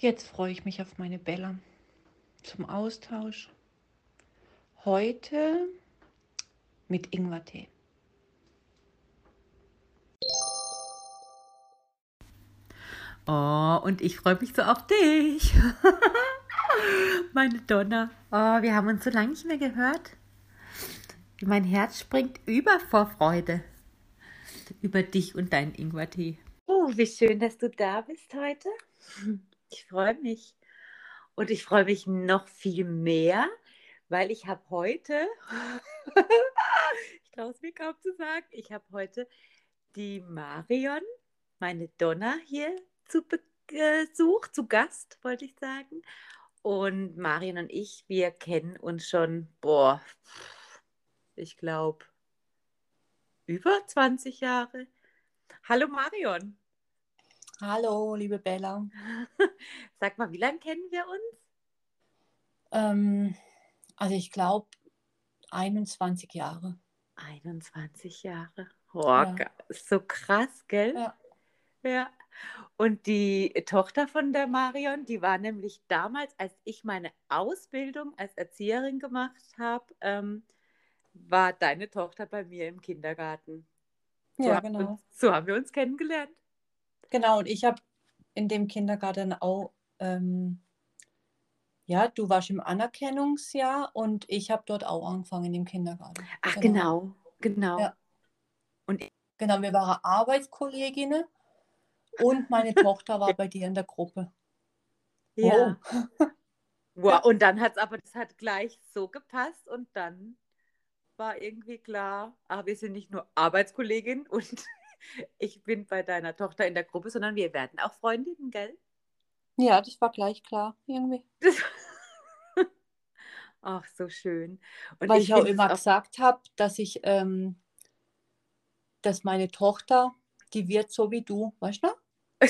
Jetzt freue ich mich auf meine Bella zum Austausch. Heute mit Ingwertee. Oh, und ich freue mich so auf dich. Meine Donna. Oh, wir haben uns so lange nicht mehr gehört. Mein Herz springt über vor Freude über dich und deinen Ingwertee. Oh, wie schön, dass du da bist heute. Ich freue mich. Und ich freue mich noch viel mehr, weil ich habe heute, ich traue es mir kaum zu sagen, ich habe heute die Marion, meine Donna hier zu Besuch, zu Gast, wollte ich sagen. Und Marion und ich, wir kennen uns schon, boah, ich glaube, über 20 Jahre. Hallo Marion. Hallo, liebe Bella. Sag mal, wie lange kennen wir uns? Ähm, also ich glaube 21 Jahre. 21 Jahre. Oh, ja. so krass, gell? Ja. Ja. Und die Tochter von der Marion, die war nämlich damals, als ich meine Ausbildung als Erzieherin gemacht habe, ähm, war deine Tochter bei mir im Kindergarten. So ja, genau. Uns, so haben wir uns kennengelernt. Genau, und ich habe in dem Kindergarten auch, ähm, ja, du warst im Anerkennungsjahr und ich habe dort auch angefangen in dem Kindergarten. Ach, genau, genau. genau. Ja. Und genau, wir waren Arbeitskolleginnen und meine Tochter war bei dir in der Gruppe. Ja. Oh. wow. Und dann hat es aber, das hat gleich so gepasst und dann war irgendwie klar, ah, wir sind nicht nur Arbeitskollegin und ich bin bei deiner Tochter in der Gruppe, sondern wir werden auch Freundinnen, gell? Ja, das war gleich klar, irgendwie. Ach, so schön. Und Weil ich, ich auch immer auch gesagt habe, dass ich, ähm, dass meine Tochter, die wird so wie du, weißt du?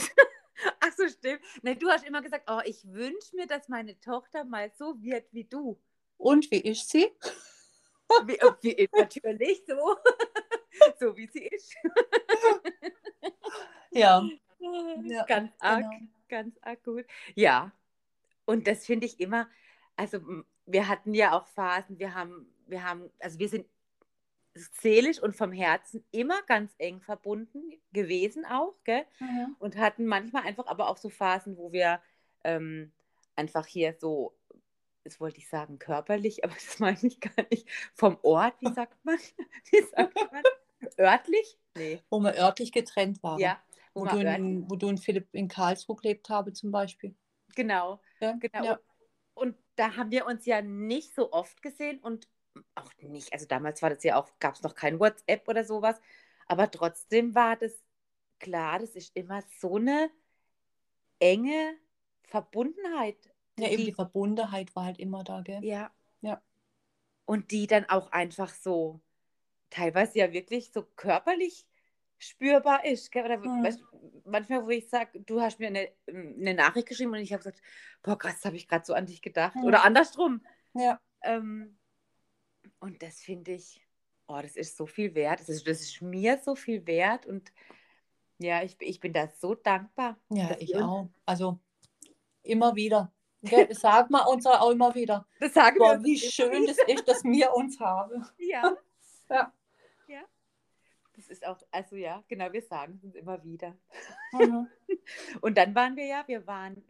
Ach so, stimmt. Nee, du hast immer gesagt, oh, ich wünsche mir, dass meine Tochter mal so wird wie du. Und wie ist sie? Wie, wie, natürlich so. so wie sie ist. ja. ja. Ganz arg, genau. ganz arg gut. Ja. Und das finde ich immer, also wir hatten ja auch Phasen, wir haben, wir haben, also wir sind seelisch und vom Herzen immer ganz eng verbunden gewesen auch, gell? Mhm. Und hatten manchmal einfach aber auch so Phasen, wo wir ähm, einfach hier so das wollte ich sagen körperlich, aber das meine ich gar nicht. Vom Ort, wie sagt man? Wie sagt man? Örtlich? Nee. Wo wir örtlich getrennt waren. Ja. Wo, wo du, in, wo du und Philipp in Karlsruhe gelebt habe zum Beispiel. Genau. Ja? genau. Ja. Und da haben wir uns ja nicht so oft gesehen und auch nicht, also damals war das ja auch, gab es noch kein WhatsApp oder sowas, aber trotzdem war das klar, das ist immer so eine enge Verbundenheit ja, eben die, die Verbundenheit war halt immer da, gell? Ja. Ja. Und die dann auch einfach so, teilweise ja wirklich so körperlich spürbar ist. Gell? Oder mhm. weißt, manchmal, wo ich sage, du hast mir eine, eine Nachricht geschrieben und ich habe gesagt, boah, krass, habe ich gerade so an dich gedacht. Mhm. Oder andersrum. Ja. Ähm, und das finde ich, oh, das ist so viel wert. Das ist, das ist mir so viel wert. Und ja, ich, ich bin da so dankbar. Ja, ich auch. Also immer wieder. Das sagen wir uns auch immer wieder. Das sagen Boah, wir wie schön das ist, dass wir uns haben. Ja. Ja. Das ist auch, also ja, genau, wir sagen es uns immer wieder. Mhm. Und dann waren wir ja, wir waren,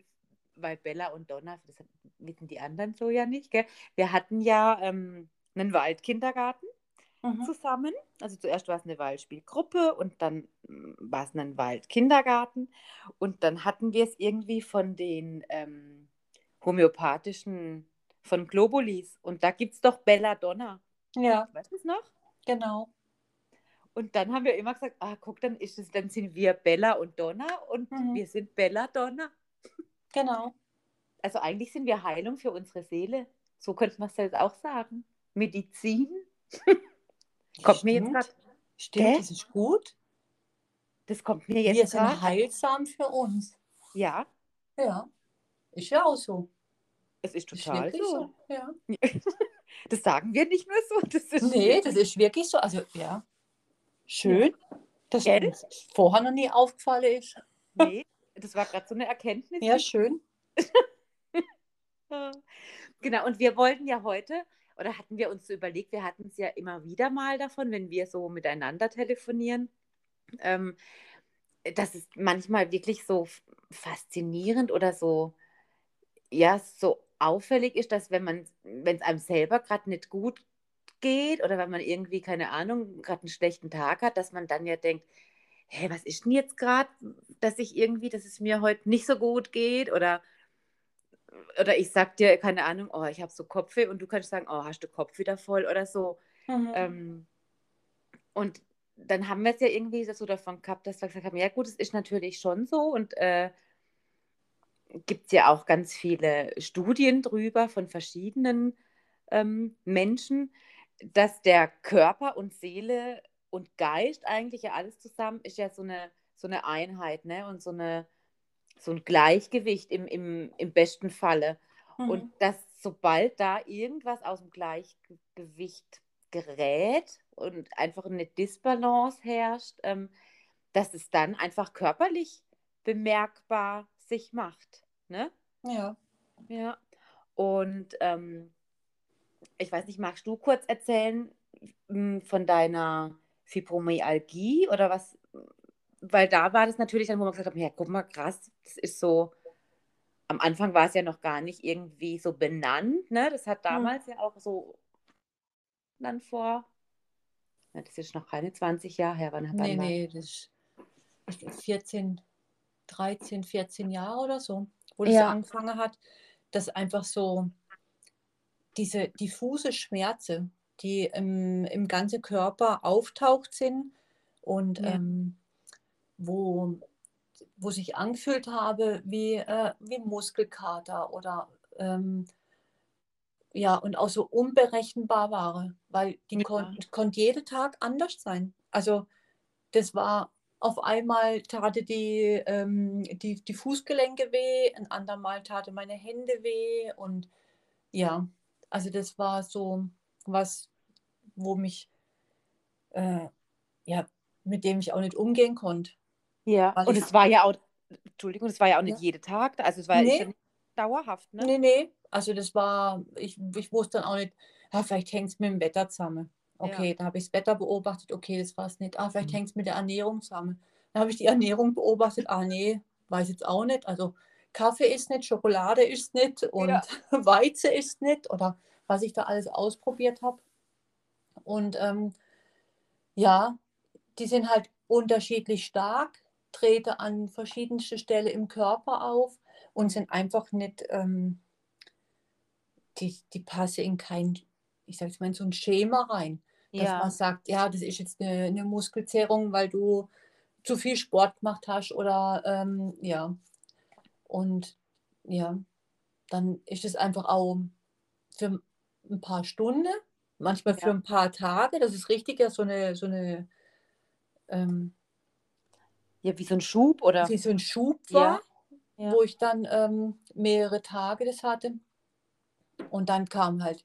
weil Bella und Donna, das wissen die anderen so ja nicht, gell? wir hatten ja ähm, einen Waldkindergarten mhm. zusammen. Also zuerst war es eine Waldspielgruppe und dann mm, war es ein Waldkindergarten. Und dann hatten wir es irgendwie von den ähm, homöopathischen von Globulis. Und da gibt es doch Belladonna. Ja. Weißt du es noch? Genau. Und dann haben wir immer gesagt, ah, guck, dann ist es, dann sind wir Bella und Donna und mhm. wir sind Belladonna. Genau. Also eigentlich sind wir Heilung für unsere Seele. So könnte man es jetzt auch sagen. Medizin. kommt Stimmt. mir jetzt gerade. Stimmt, Gell? das ist gut. Das kommt mir jetzt Wir sind grad. heilsam für uns. Ja. Ja. Ist ja auch so. Es ist total ist so. so. Ja. Das sagen wir nicht nur so. Das ist nee, das ist wirklich so. Also ja, schön, dass Gell? vorher noch nie aufgefallen ist. Nee, das war gerade so eine Erkenntnis. Ja, schön. genau, und wir wollten ja heute, oder hatten wir uns so überlegt, wir hatten es ja immer wieder mal davon, wenn wir so miteinander telefonieren, ähm, dass es manchmal wirklich so faszinierend oder so, ja, so auffällig ist, dass wenn man, wenn es einem selber gerade nicht gut geht oder wenn man irgendwie, keine Ahnung, gerade einen schlechten Tag hat, dass man dann ja denkt, hä, was ist denn jetzt gerade, dass ich irgendwie, dass es mir heute nicht so gut geht oder oder ich sag dir, keine Ahnung, oh, ich habe so Kopfweh und du kannst sagen, oh, hast du Kopf wieder voll oder so. Mhm. Ähm, und dann haben wir es ja irgendwie so davon gehabt, dass wir gesagt haben, ja gut, es ist natürlich schon so und äh, gibt es ja auch ganz viele Studien drüber von verschiedenen ähm, Menschen, dass der Körper und Seele und Geist eigentlich ja alles zusammen ist ja so eine, so eine Einheit, ne? Und so, eine, so ein Gleichgewicht im, im, im besten Falle. Mhm. Und dass sobald da irgendwas aus dem Gleichgewicht gerät und einfach eine Disbalance herrscht, ähm, dass es dann einfach körperlich bemerkbar sich macht. Ne? Ja. Ja. Und ähm, ich weiß nicht, magst du kurz erzählen hm, von deiner Fibromyalgie oder was? Weil da war das natürlich dann, wo man gesagt hat, ja, guck mal, krass, das ist so, am Anfang war es ja noch gar nicht irgendwie so benannt, ne? Das hat damals hm. ja auch so dann vor, ja, das ist noch keine 20 Jahre her, wann hat Nee, nee, das ist 14, 13, 14 Jahre oder so, wo das ja. angefangen hat, dass einfach so diese diffuse Schmerze, die im, im ganzen Körper auftaucht sind und ja. ähm, wo, wo sich angefühlt habe wie, äh, wie Muskelkater oder ähm, ja, und auch so unberechenbar waren, weil die ja. konnten konnt jeden Tag anders sein. Also das war auf einmal tate die, ähm, die, die Fußgelenke weh, ein andermal tate meine Hände weh und ja, also das war so was, wo mich, äh, ja, mit dem ich auch nicht umgehen konnte. Ja, und es war ja auch, Entschuldigung, es war ja auch nicht ja. jeden Tag, also es war nee. ja nicht dauerhaft, ne? Nee, nee, also das war, ich, ich wusste dann auch nicht, ja, vielleicht hängt es mit dem Wetter zusammen. Okay, ja. da habe ich das Wetter beobachtet, okay, das war es nicht. Ah, vielleicht mhm. hängt es mit der Ernährung zusammen. Dann habe ich die Ernährung beobachtet, ah nee, weiß jetzt auch nicht. Also Kaffee ist nicht, Schokolade ist nicht und ja. Weizen ist nicht oder was ich da alles ausprobiert habe. Und ähm, ja, die sind halt unterschiedlich stark, treten an verschiedenste Stellen im Körper auf und sind einfach nicht, ähm, die, die passen in kein, ich sage jetzt mal, in so ein Schema rein. Dass ja. man sagt, ja, das ist jetzt eine, eine Muskelzerrung, weil du zu viel Sport gemacht hast oder ähm, ja. Und ja, dann ist es einfach auch für ein paar Stunden, manchmal für ja. ein paar Tage. Das ist richtig, ja, so eine, so eine ähm, ja, wie so ein Schub oder? Wie so ein Schub war, ja. Ja. wo ich dann ähm, mehrere Tage das hatte. Und dann kam halt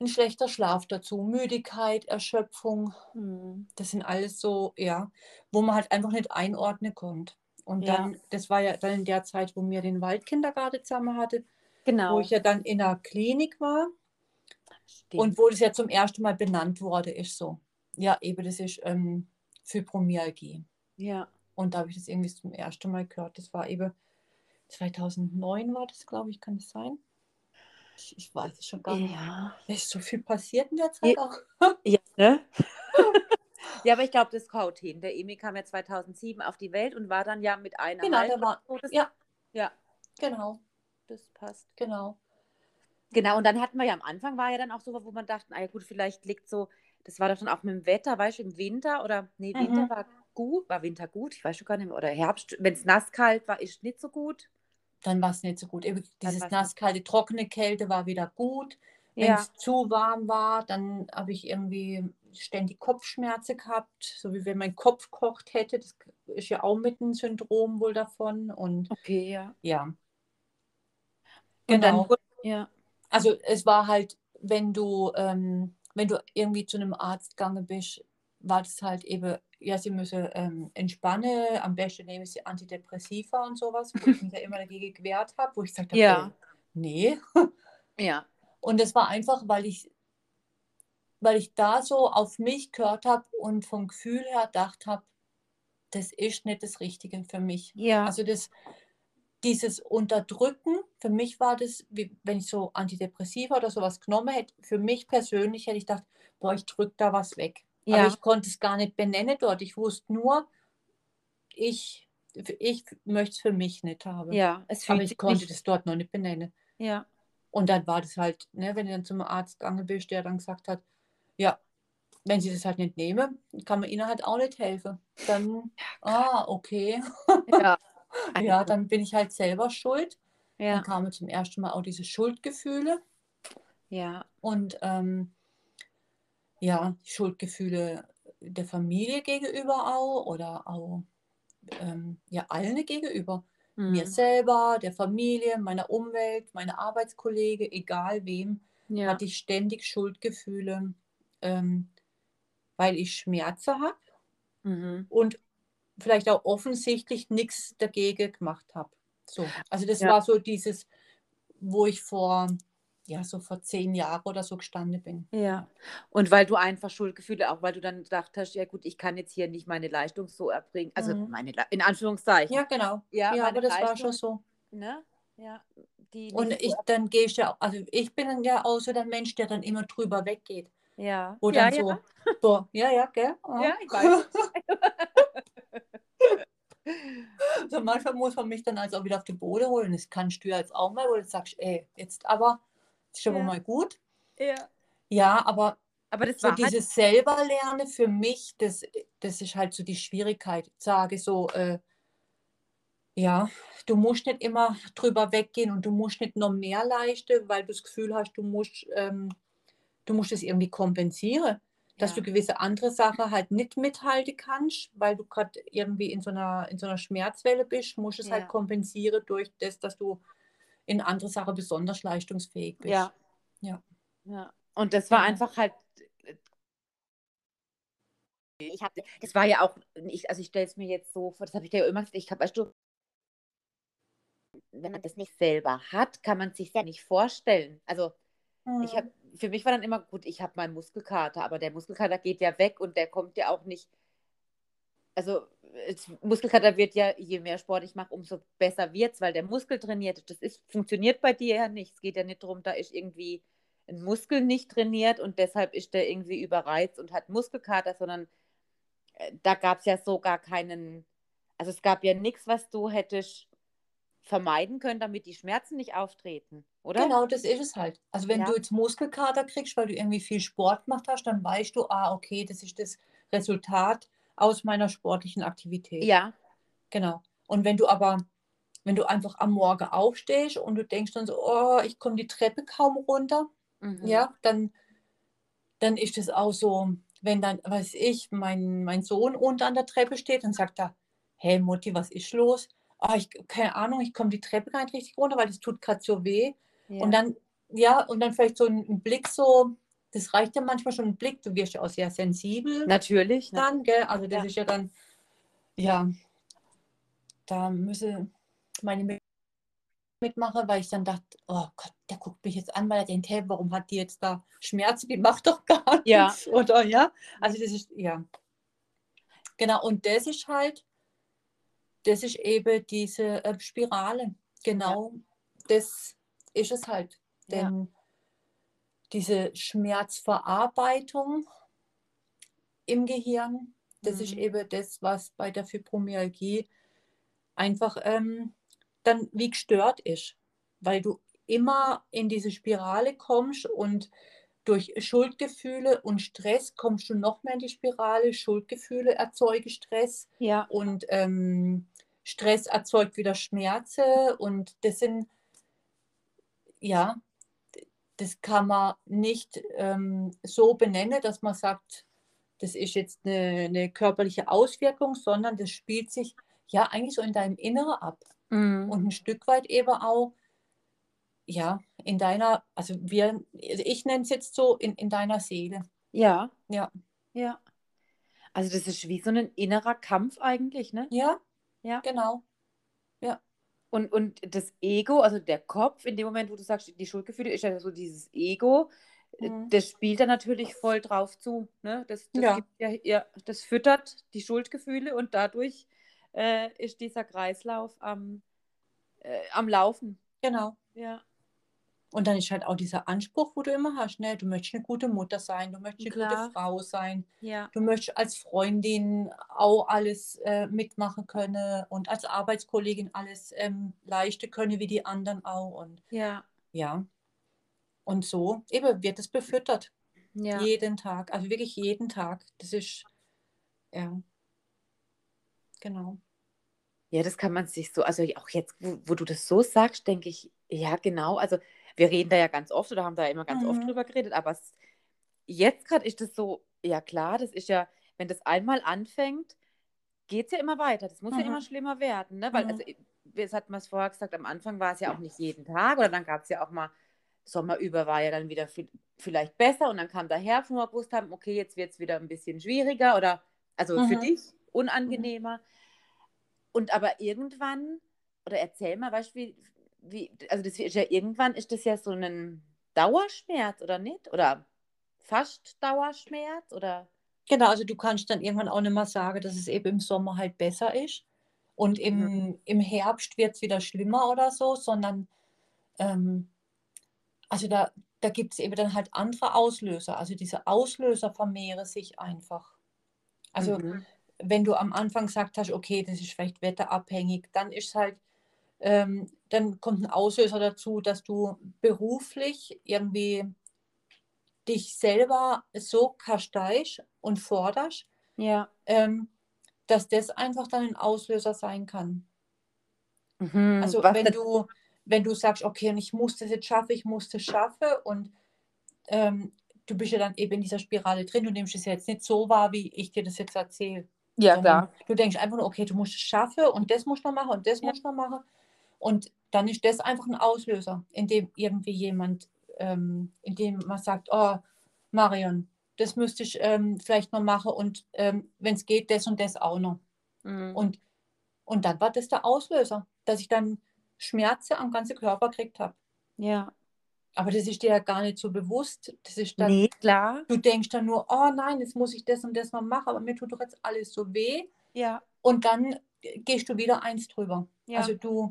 ein schlechter Schlaf dazu, Müdigkeit, Erschöpfung. Hm. Das sind alles so, ja, wo man halt einfach nicht einordnen konnte. Und dann, ja. das war ja dann in der Zeit, wo mir den Waldkindergarten zusammen hatte, genau. wo ich ja dann in der Klinik war Stimmt. und wo das ja zum ersten Mal benannt wurde, ist so. Ja, eben, das ist ähm, Fibromyalgie. Ja. Und da habe ich das irgendwie zum ersten Mal gehört. Das war eben 2009 war das, glaube ich, kann es sein? Ich, ich, weiß es schon gar nicht. Ja. Es ist so viel passiert in der Zeit ja. auch. Ja, ne? ja, aber ich glaube, das kaut hin. Der Emi kam ja 2007 auf die Welt und war dann ja mit einer Genau, der war, so, ja. ja. Genau. Das passt. Genau. Genau, und dann hatten wir ja am Anfang, war ja dann auch so, wo man dachte, naja gut, vielleicht liegt so, das war doch dann auch mit dem Wetter, weißt du, im Winter oder, nee, Winter mhm. war gut, war Winter gut, ich weiß schon gar nicht mehr, oder Herbst, wenn es nass kalt war, ist nicht so gut. Dann war es nicht so gut. Eben dieses nasskalte, trockene Kälte war wieder gut. Wenn es ja. zu warm war, dann habe ich irgendwie ständig Kopfschmerzen gehabt, so wie wenn mein Kopf kocht hätte. Das ist ja auch mit einem Syndrom wohl davon. Und okay, ja. Ja. Genau. Dann, ja. Also es war halt, wenn du, ähm, wenn du irgendwie zu einem Arzt gegangen bist, war das halt eben ja, sie müsse ähm, entspannen, am besten nehmen sie Antidepressiva und sowas, wo ich mich ja immer dagegen gewehrt habe, wo ich gesagt habe, Ja. ey, nee. Ja. Und das war einfach, weil ich, weil ich da so auf mich gehört habe und vom Gefühl her gedacht habe, das ist nicht das Richtige für mich. Ja. Also das, dieses Unterdrücken, für mich war das, wie, wenn ich so Antidepressiva oder sowas genommen hätte, für mich persönlich hätte ich gedacht, boah, ich drücke da was weg. Ja. Aber ich konnte es gar nicht benennen dort. Ich wusste nur, ich, ich möchte es für mich nicht haben. ja. Es Aber fühlt ich sich konnte nicht. das dort noch nicht benennen. Ja. Und dann war das halt, ne, wenn du dann zum Arzt gegangen bist, der dann gesagt hat, ja, wenn sie das halt nicht nehmen, kann man ihnen halt auch nicht helfen. Dann, ah, okay. Ja. Ja, dann bin ich halt selber schuld. Dann Ja. kamen zum ersten Mal auch diese Schuldgefühle Ja. und ähm, ja, Schuldgefühle der Familie gegenüber auch oder auch ähm, ja, allen gegenüber. Mir Mhm. selber, der Familie, meiner Umwelt, meiner Arbeitskollege, egal wem, Ja. hatte ich ständig Schuldgefühle, ähm, weil ich Schmerzen habe Mhm. und vielleicht auch offensichtlich nichts dagegen gemacht habe. So, also das Ja. war so dieses, wo ich vor, ja, so vor zehn Jahren oder so gestanden bin. Ja. Und weil du einfach Schuldgefühle, auch weil du dann gedacht hast, ja gut, ich kann jetzt hier nicht meine Leistung so erbringen, also Mhm. meine, Le- in Anführungszeichen. Ja, genau. Ja, Ja, aber das war Leistung, schon so. Ne? Ja. Die Und ich, so dann gehe ich ja, also ich bin dann ja auch so der Mensch, der dann immer drüber weggeht. Ja. Wo ja, dann ja. so, boah, ja, ja, gell? Ah. Ja, ich weiß. So manchmal muss man mich dann also auch wieder auf die Boden holen. Das kannst du ja jetzt auch mal, wo du sagst, ey, jetzt aber, ist schon Ja. mal gut. ja. Ja, aber Aber das so war halt, dieses selber lernen für mich, das, das ist halt so die Schwierigkeit. Ich sage so, äh, ja, du musst nicht immer drüber weggehen und du musst nicht noch mehr leisten, weil du das Gefühl hast, du musst, ähm, du musst es irgendwie kompensieren. Dass Ja. du gewisse andere Sachen halt nicht mithalten kannst, weil du gerade irgendwie in so einer, in so einer Schmerzwelle bist, musst es Ja. halt kompensieren durch das, dass du in andere Sachen besonders leistungsfähig bist. Ja. Ja. Ja. Und das war Genau. einfach halt. Ich hab, das war ja auch, ich, also ich stelle es mir jetzt so vor, das habe ich dir ja immer gesagt, ich habe, weißt du, wenn man das nicht selber hat, kann man es sich ja nicht vorstellen. Also ich Mhm. habe, für mich war dann immer gut, ich habe meinen Muskelkater, aber der Muskelkater geht ja weg und der kommt ja auch nicht. Also Muskelkater wird ja, je mehr Sport ich mache, umso besser wird es, weil der Muskel trainiert. Das ist, funktioniert bei dir ja nicht. Es geht ja nicht darum, da ist irgendwie ein Muskel nicht trainiert und deshalb ist der irgendwie überreizt und hat Muskelkater, sondern äh, da gab es ja so gar keinen, also es gab ja nichts, was du hättest vermeiden können, damit die Schmerzen nicht auftreten, oder? Genau, das ist es halt. Also wenn Ja. du jetzt Muskelkater kriegst, weil du irgendwie viel Sport gemacht hast, dann weißt du, ah, okay, das ist das Resultat aus meiner sportlichen Aktivität. Ja, Genau. Und wenn du aber, wenn du einfach am Morgen aufstehst und du denkst dann so, oh, ich komme die Treppe kaum runter, mhm. ja, dann, dann ist es auch so, wenn dann, weiß ich, mein, mein Sohn unten an der Treppe steht und sagt da, hey Mutti, was ist los? Ah, ich, keine Ahnung, ich komme die Treppe gar nicht richtig runter, weil das tut gerade so weh. ja. Und dann, ja, und dann vielleicht so ein, ein Blick so, das reicht ja manchmal schon ein Blick, du wirst ja auch sehr sensibel Natürlich. dann, gell? Also das Ja. ist ja dann, ja, da müsse meine Mit- mitmachen, weil ich dann dachte, oh Gott, der guckt mich jetzt an, weil er denkt, hey, warum hat die jetzt da Schmerzen? Die macht doch gar Ja. nichts, oder? Ja, also das ist, ja. Genau, und das ist halt, das ist eben diese äh, Spirale. Genau, das ist es halt. Ja. Diese Schmerzverarbeitung im Gehirn, das ist Mhm. eben das, was bei der Fibromyalgie einfach ähm, dann wie gestört ist, weil du immer in diese Spirale kommst und durch Schuldgefühle und Stress kommst du noch mehr in die Spirale. Schuldgefühle erzeugen Stress Ja. und ähm, Stress erzeugt wieder Schmerzen und das sind, ja, das kann man nicht ähm, so benennen, dass man sagt, das ist jetzt eine, eine körperliche Auswirkung, sondern das spielt sich ja eigentlich so in deinem Inneren ab Mhm. und ein Stück weit eben auch, ja, in deiner, also wir, also ich nenne es jetzt so, in, in deiner Seele. Ja. Ja. Ja. Also das ist wie so ein innerer Kampf eigentlich, ne? Ja, Ja. genau. Und, und das Ego, also der Kopf, in dem Moment, wo du sagst, die Schuldgefühle, ist ja so dieses Ego, äh, Mhm. das spielt da natürlich voll drauf zu. Ne? Das, das, Ja. gibt ja, ja, das füttert die Schuldgefühle und dadurch äh, ist dieser Kreislauf am, äh, am Laufen. Genau. Ja, Und dann ist halt auch dieser Anspruch, wo du immer hast, ne? Du möchtest eine gute Mutter sein, du möchtest eine Klar. gute Frau sein, ja, du möchtest als Freundin auch alles äh, mitmachen können und als Arbeitskollegin alles ähm, leisten können wie die anderen auch. Und ja, ja. Und so eben wird es befüttert. ja. Jeden Tag. Also wirklich jeden Tag. Das ist, ja. Genau. Ja, das kann man sich so, also auch jetzt, wo, wo du das so sagst, denke ich, ja, genau. Also wir reden da ja ganz oft oder haben da immer ganz oft Mhm. drüber geredet, aber jetzt gerade ist es so, ja klar, das ist ja, wenn das einmal anfängt, geht es ja immer weiter. Das muss ja Mhm. immer schlimmer werden, ne? Weil, Mhm. also, das hat man es vorher gesagt, am Anfang war es ja auch nicht jeden Tag oder dann gab es ja auch mal, Sommer über war ja dann wieder viel, vielleicht besser und dann kam der Herbst, wo wir gewusst haben, okay, jetzt wird es wieder ein bisschen schwieriger oder, also für Mhm. dich unangenehmer. Und aber irgendwann, oder erzähl mal, weißt du, wie, wie, also das ist ja irgendwann ist das ja so ein Dauerschmerz, oder nicht? Oder fast Dauerschmerz? Oder Genau, also du kannst dann irgendwann auch nicht mehr sagen, dass es eben im Sommer halt besser ist. Und im, Mhm. im Herbst wird es wieder schlimmer oder so, sondern ähm, also da, da gibt es eben dann halt andere Auslöser. Also diese Auslöser vermehren sich einfach. Also Mhm. wenn du am Anfang gesagt hast, okay, das ist vielleicht wetterabhängig, dann ist halt, ähm, dann kommt ein Auslöser dazu, dass du beruflich irgendwie dich selber so kasteisch und forderst, ja. ähm, dass das einfach dann ein Auslöser sein kann. Mhm. Also wenn du, wenn du sagst, okay, und ich muss das jetzt schaffen, ich muss das schaffen und ähm, du bist ja dann eben in dieser Spirale drin, du nimmst es jetzt nicht so wahr, wie ich dir das jetzt erzähle. ja, klar. Du denkst einfach nur, okay, du musst es schaffen und das musst du noch machen und das Ja. musst du noch machen. Und dann ist das einfach ein Auslöser, in dem irgendwie jemand, ähm, in dem man sagt, oh, Marion, das müsste ich ähm, vielleicht noch machen und ähm, wenn es geht, das und das auch noch. Mhm. Und, und dann war das der Auslöser, dass ich dann Schmerzen am ganzen Körper gekriegt habe. ja. Aber das ist dir ja gar nicht so bewusst. Das ist dann, Nee, klar. du denkst dann nur, oh nein, jetzt muss ich das und das noch machen, aber mir tut doch jetzt alles so weh. Ja, Und dann gehst du wieder eins drüber. ja, Also du,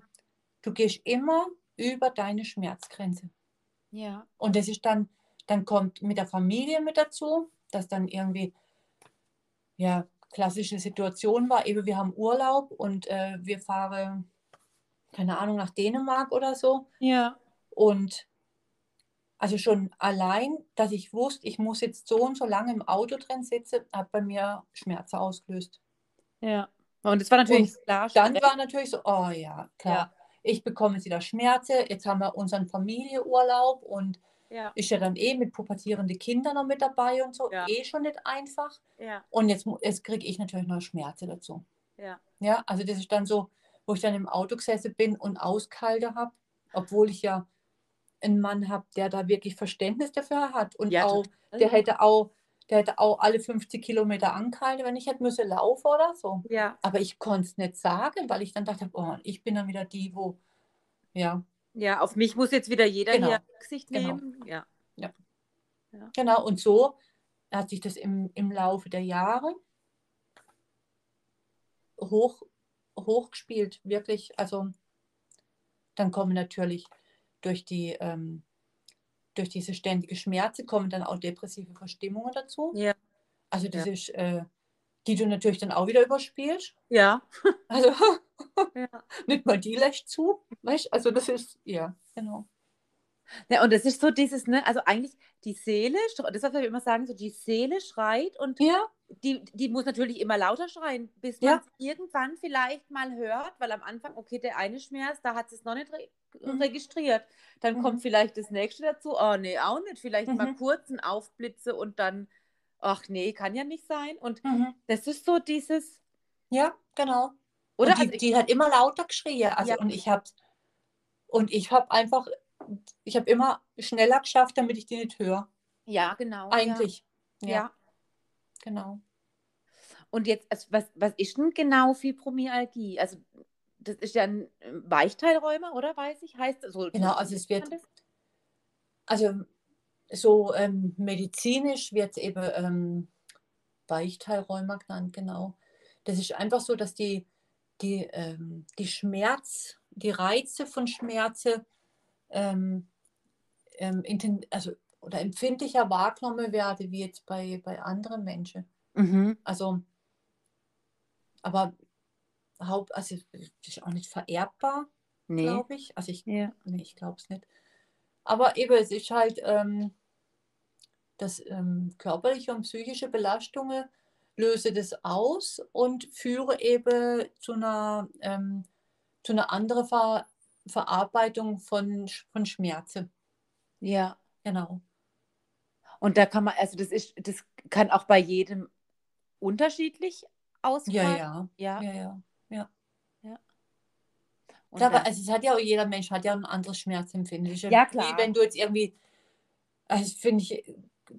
du gehst immer über deine Schmerzgrenze. ja. Und das ist dann, dann kommt mit der Familie mit dazu, dass dann irgendwie, ja, klassische Situation war, eben wir haben Urlaub und äh, wir fahren, keine Ahnung, nach Dänemark oder so. Ja, Und also schon allein, dass ich wusste, ich muss jetzt so und so lange im Auto drin sitzen, hat bei mir Schmerzen ausgelöst. ja. Und es war natürlich klar. Dann war natürlich so, oh ja, klar. Ich bekomme jetzt wieder Schmerzen. Jetzt haben wir unseren Familienurlaub und Ja, ist ja dann eh mit pubertierenden Kindern noch mit dabei und so. Ja. Eh schon nicht einfach. ja, Und jetzt, jetzt kriege ich natürlich noch Schmerzen dazu. ja. Ja, also das ist dann so, wo ich dann im Auto gesessen bin und auskalte habe, obwohl ich ja einen Mann habe, der da wirklich Verständnis dafür hat und Ja, auch, der hätte auch, der hätte auch alle 50 Kilometer angehalten, wenn ich hätte müssen laufen oder so. Ja, Aber ich konnte es nicht sagen, weil ich dann dachte, oh, ich bin dann wieder die, wo, ja, ja, auf mich muss jetzt wieder jeder Genau, hier Rücksicht genau. nehmen. Ja, genau. Und so hat sich das im, im Laufe der Jahre hoch, hochgespielt, wirklich. Also dann kommen natürlich durch die, ähm, durch diese ständige Schmerze kommen dann auch depressive Verstimmungen dazu. ja, Also das Ja. ist, äh, die du natürlich dann auch wieder überspielst. ja. Also ja. nicht mal die lässt zu. Weißt? Also das ist, ja, genau. Ja, und das ist so dieses, ne, also eigentlich die Seele, das was wir immer sagen, so die Seele schreit und Ja, die, die muss natürlich immer lauter schreien, bis Ja. man es irgendwann vielleicht mal hört, weil am Anfang, okay, der eine Schmerz, da hat es noch nicht re Mhm. registriert. Dann Mhm. kommt vielleicht das nächste dazu, oh nee, auch nicht, vielleicht mal Mhm. kurz ein Aufblitze und dann, ach nee, kann ja nicht sein. Und mhm. das ist so dieses, ja, genau. oder? und die, Also die hat immer lauter geschrien. Also Ja. und ich habe und ich habe einfach, ich habe immer schneller geschafft, damit ich die nicht höre. ja, genau. Eigentlich. Ja. Ja, ja. genau. Und jetzt, also was, was ist denn genau Fibromyalgie? Also das ist ja ein Weichteilräumer, oder weiß ich, heißt so. Genau, also es wird, also so ähm, medizinisch wird es eben ähm, Weichteilräumer genannt, genau. Das ist einfach so, dass die, die, ähm, die Schmerz, die Reize von Schmerze ähm, ähm, also, oder empfindlicher wahrgenommen werden, wie jetzt bei, bei anderen Menschen. Mhm. Also, aber Haupt, also ist auch nicht vererbbar, nee. glaube ich. Also ich, ja. nee, ich glaube es nicht. Aber eben, es ist halt, ähm, dass ähm, körperliche und psychische Belastungen löse das aus und führe eben zu einer, ähm, zu einer anderen Ver Verarbeitung von, von Schmerzen. Ja. Genau. Und da kann man, also das ist, das kann auch bei jedem unterschiedlich ausfallen. Ja, ja. Ja, ja. ja. Und klar, aber also es hat ja auch jeder Mensch hat ja ein anderes Schmerzempfinden. Ja, klar. Wie wenn du jetzt irgendwie, also finde ich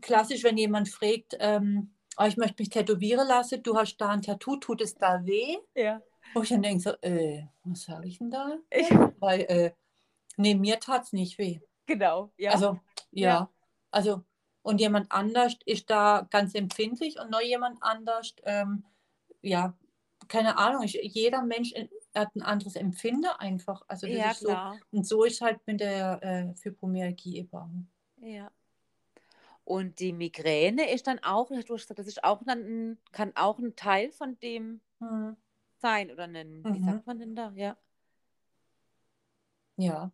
klassisch, wenn jemand fragt, ähm, oh, ich möchte mich tätowieren lassen, du hast da ein Tattoo, tut es da weh? Ja. Wo ich dann denke so, äh, was sage ich denn da? Ich, Weil, äh, nee, mir tat es nicht weh. Genau, ja. Also, ja. Ja. Also, und jemand anders ist da ganz empfindlich und noch jemand anders, ähm, ja, keine Ahnung, ich, jeder Mensch hat ein anderes Empfinden einfach. Also das ja, ist klar. So, und so ist halt mit der äh, Fibromyalgie eben. Ja. Und die Migräne ist dann auch, du hast gesagt, das ist auch dann ein, kann auch ein Teil von dem Mhm. Sein oder ein, wie Mhm. sagt man denn da? Ja. Ja.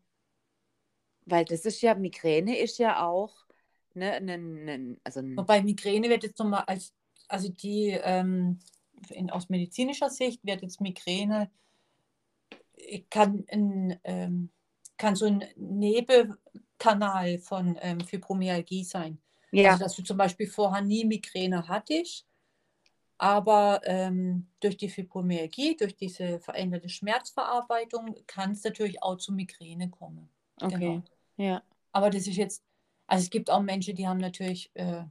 Weil das ist ja, Migräne ist ja auch, ne, ein, ein, also Wobei Migräne wird jetzt nochmal als, also die, ähm, in, aus medizinischer Sicht wird jetzt Migräne kann, ein, ähm, kann so ein Nebenkanal von ähm, Fibromyalgie sein. ja, Also, dass du zum Beispiel vorher nie Migräne hattest, aber ähm, durch die Fibromyalgie, durch diese veränderte Schmerzverarbeitung, kann es natürlich auch zu Migräne kommen. okay. Genau. Ja. Aber das ist jetzt, also es gibt auch Menschen, die haben natürlich äh,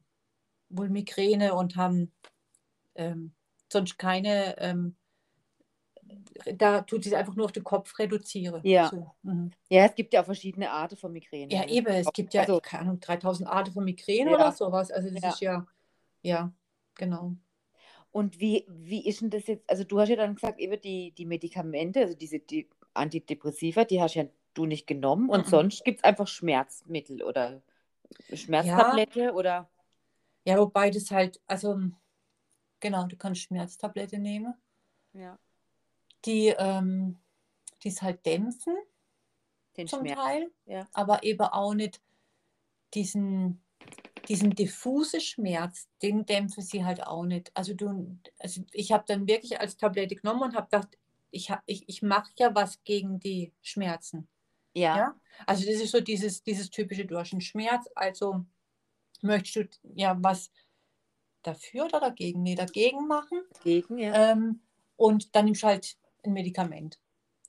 wohl Migräne und haben ähm, sonst keine ähm, da tut sich einfach nur auf den Kopf reduzieren. Ja. So. Mhm. Ja, es gibt ja auch verschiedene Arten von Migräne. Ja, ne? eben, es gibt ja, Also- keine Ahnung, 3000 Arten von Migräne Ja. oder sowas. Also das Ja. ist ja, ja, genau. Und wie, wie ist denn das jetzt? Also, du hast ja dann gesagt, eben die, die Medikamente, also diese die Antidepressiva, die hast ja du nicht genommen und Mhm. sonst gibt es einfach Schmerzmittel oder Schmerztablette oder. Ja, wobei das halt, also genau, du kannst Schmerztablette nehmen, Ja. die, ähm, es halt dämpfen Den zum Schmerz. Teil, Ja. aber eben auch nicht diesen, diesen diffuse Schmerz, den dämpfen sie halt auch nicht. Also du, also ich habe dann wirklich als Tablette genommen und habe gedacht, ich, hab- ich, ich mache ja was gegen die Schmerzen. Ja. Ja? Also das ist so dieses, dieses typische, du hast einen Schmerz, also möchtest du ja was dafür oder dagegen? Nee, dagegen machen. Gegen, ja. Ähm, und dann nimmst du halt ein Medikament.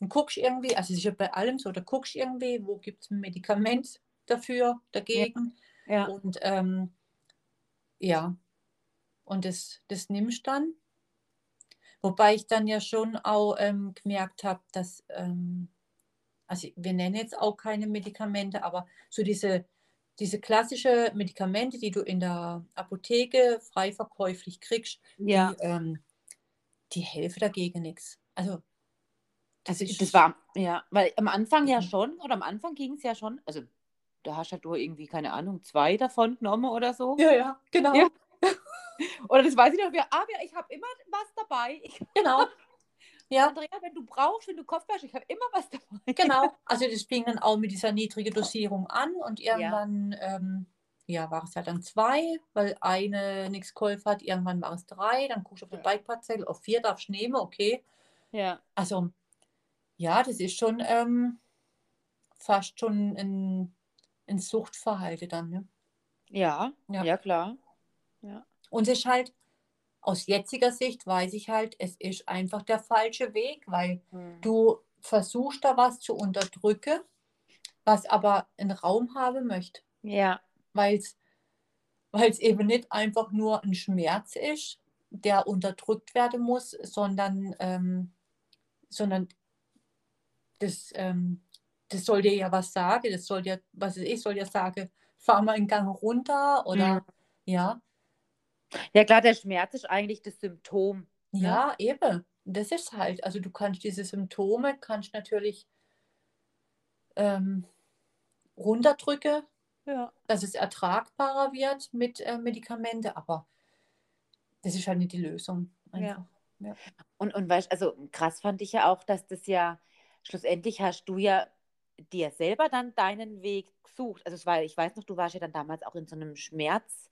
Und guckst irgendwie, also es ist ja bei allem so, da guckst irgendwie, wo gibt es ein Medikament dafür, dagegen. ja. Und ähm, ja, und das, das nimmst dann. Wobei ich dann ja schon auch ähm, gemerkt habe, dass, ähm, also wir nennen jetzt auch keine Medikamente, aber so diese, diese klassische Medikamente, die du in der Apotheke frei verkäuflich kriegst, ja. die, ähm, die helfen dagegen nichts. Also Also ist- das war, ja, weil am Anfang ja Mhm. schon, oder am Anfang ging es ja schon, also da hast ja du irgendwie, keine Ahnung, zwei davon genommen oder so. Ja, ja, genau. Ja. Oder das weiß ich noch, wir, ah, ich habe immer was dabei. Ich, Genau. Ja, Andrea, wenn du brauchst, wenn du Kopf hast, ich habe immer was dabei. genau. Also das fing dann auch mit dieser niedrigen Dosierung an und irgendwann ähm, ja, war es halt dann zwei, weil eine nichts geholfen hat. Irgendwann war es drei, dann guckst du auf die Ja. Bikeparzelle, auf vier darfst du nehmen, okay. Ja. Also ja, das ist schon ähm, fast schon ein, ein Suchtverhalten dann. Ne? Ja, Ja. ja, klar. Und es ist halt, aus jetziger Sicht weiß ich halt, es ist einfach der falsche Weg, weil Hm. du versuchst da was zu unterdrücken, was aber einen Raum haben möchte, Ja, weil es eben nicht einfach nur ein Schmerz ist, der unterdrückt werden muss, sondern, ähm, sondern das, ähm, das soll dir ja was sagen. Das soll dir, was ich soll dir sagen, fahr mal einen Gang runter oder Mhm. ja. Ja, klar, der Schmerz ist eigentlich das Symptom. ne? Ja, eben. Das ist halt, also du kannst diese Symptome, kannst natürlich ähm, runterdrücken, Ja. dass es ertragbarer wird mit äh, Medikamente, aber das ist halt nicht die Lösung. Einfach. Und, und weißt also krass fand ich ja auch, dass das ja schlussendlich hast du ja dir selber dann deinen Weg gesucht. Also war, ich weiß noch, du warst ja dann damals auch in so einem Schmerz,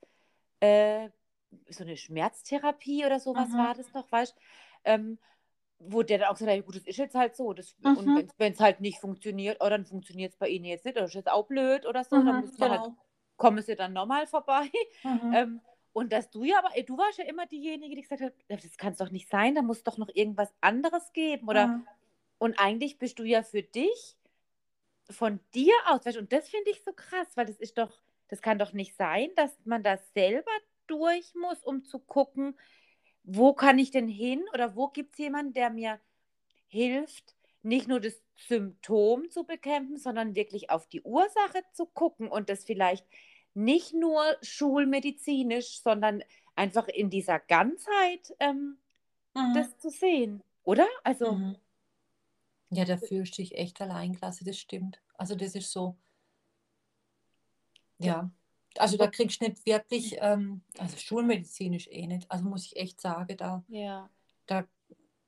äh, so eine Schmerztherapie oder sowas Mhm. war das noch, weißt ähm, wo der dann auch gesagt hat, ja, gut, das ist jetzt halt so. Das, Mhm. Und wenn es halt nicht funktioniert, oh, dann funktioniert es bei Ihnen jetzt nicht, oder das ist jetzt auch blöd oder so, dann Mhm, müssen wir halt, genau. kommen Sie dann nochmal vorbei. Mhm. Ähm, und dass du ja aber, du warst ja immer diejenige, die gesagt hat, das kann es doch nicht sein, da muss doch noch irgendwas anderes geben. Oder und eigentlich bist du ja für dich von dir aus, weißt, und das finde ich so krass, weil das ist doch, das kann doch nicht sein, dass man da selber durch muss, um zu gucken, wo kann ich denn hin oder wo gibt es jemanden, der mir hilft, nicht nur das Symptom zu bekämpfen, sondern wirklich auf die Ursache zu gucken und das vielleicht nicht nur schulmedizinisch, sondern einfach in dieser Ganzheit ähm, Mhm. das zu sehen, oder? Also, Mhm. Ja, da fühlst du dich echt alleingelassen, das stimmt. Also das ist so, ja. Also da kriegst du nicht wirklich, ähm, also schulmedizinisch eh nicht. Also muss ich echt sagen, da, ja. da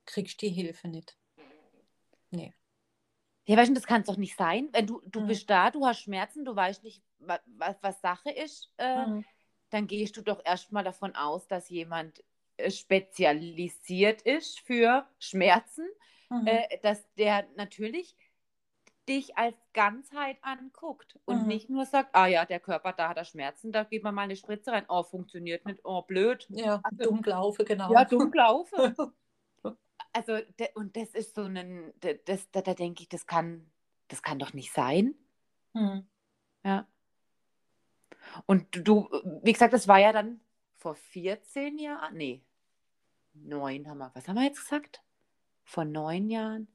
kriegst du die Hilfe nicht. Ja, weißt du, das kann es doch nicht sein. Wenn du, du Mhm. bist da, du hast Schmerzen, du weißt nicht, was, was, was Sache ist, äh, Mhm. dann gehst du doch erstmal davon aus, dass jemand äh, spezialisiert ist für Schmerzen, Mhm. äh, dass der natürlich dich als Ganzheit anguckt und Mhm. nicht nur sagt, ah ja, der Körper, da hat er Schmerzen, da geht man mal eine Spritze rein. Oh, funktioniert nicht, oh, blöd. Ja, Also- dumm gelaufen, genau. Ja, dumm gelaufen. Also, und das ist so ein, das, da, da denke ich, das kann, das kann doch nicht sein. Mhm. Ja. Und du, wie gesagt, das war ja dann vor 14 Jahren, nee, neun haben wir, was haben wir jetzt gesagt? Vor neun Jahren?